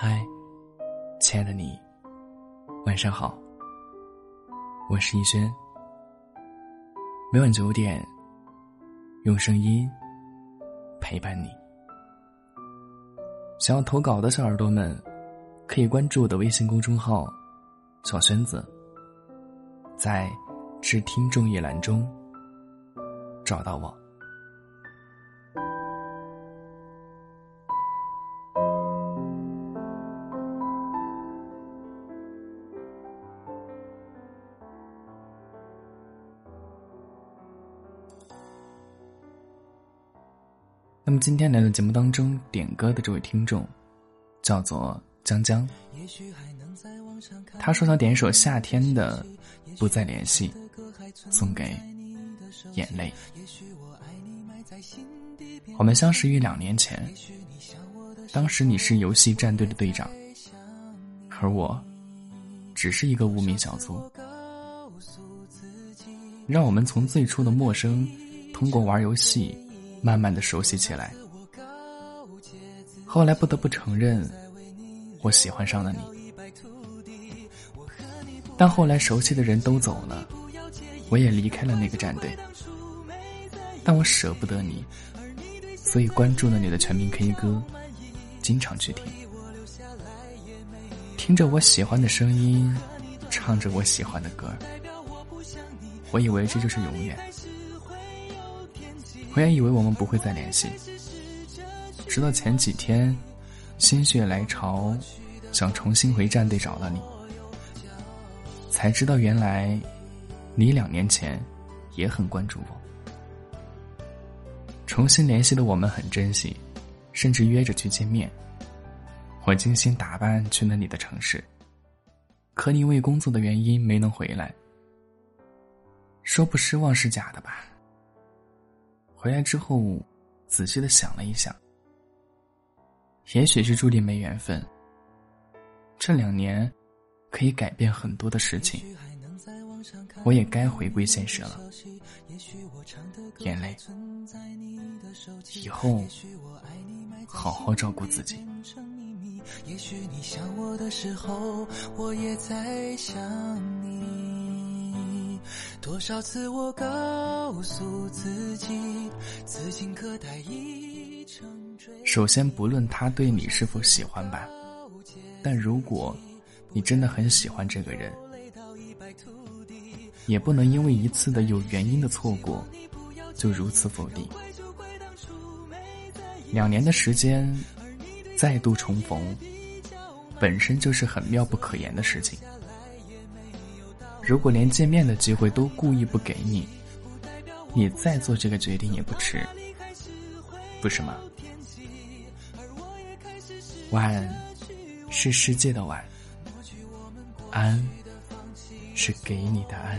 嗨，亲爱的你，晚上好。我是逸轩。每晚九点，用声音陪伴你。想要投稿的小耳朵们，可以关注我的微信公众号“小轩子”，在“致听众”一栏中找到我。那么今天来到节目当中点歌的这位听众，叫做江江。他说想点一首夏天的《不再联系》，送给眼泪。我们相识于两年前，当时你是游戏战队的队长，而我只是一个无名小卒。让我们从最初的陌生，通过玩游戏。慢慢的熟悉起来，后来不得不承认，我喜欢上了你。但后来熟悉的人都走了，我也离开了那个战队。但我舍不得你，所以关注了你的全民 K 歌，经常去听，听着我喜欢的声音，唱着我喜欢的歌，我以为这就是永远。我也以为我们不会再联系，直到前几天，心血来潮，想重新回战队找到你，才知道原来，你两年前也很关注我。重新联系的我们很珍惜，甚至约着去见面。我精心打扮去了你的城市，可你因为工作的原因没能回来。说不失望是假的吧？回来之后，仔细的想了一想，也许是注定没缘分。这两年，可以改变很多的事情，我也该回归现实了。眼泪，以后好好照顾自己。也许你想我的时候，我也在想你。多少次我告诉自己，此情可待已成追。首先，不论他对你是否喜欢吧，但如果你真的很喜欢这个人，也不能因为一次的有原因的错过，就如此否定。两年的时间，再度重逢，本身就是很妙不可言的事情。如果连见面的机会都故意不给你，你再做这个决定也不迟，不是吗？晚是世界的晚，安是给你的安。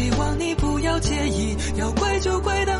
希望你不要介意。要怪就怪当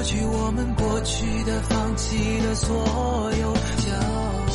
抹去我们过去的、放弃的所有骄傲。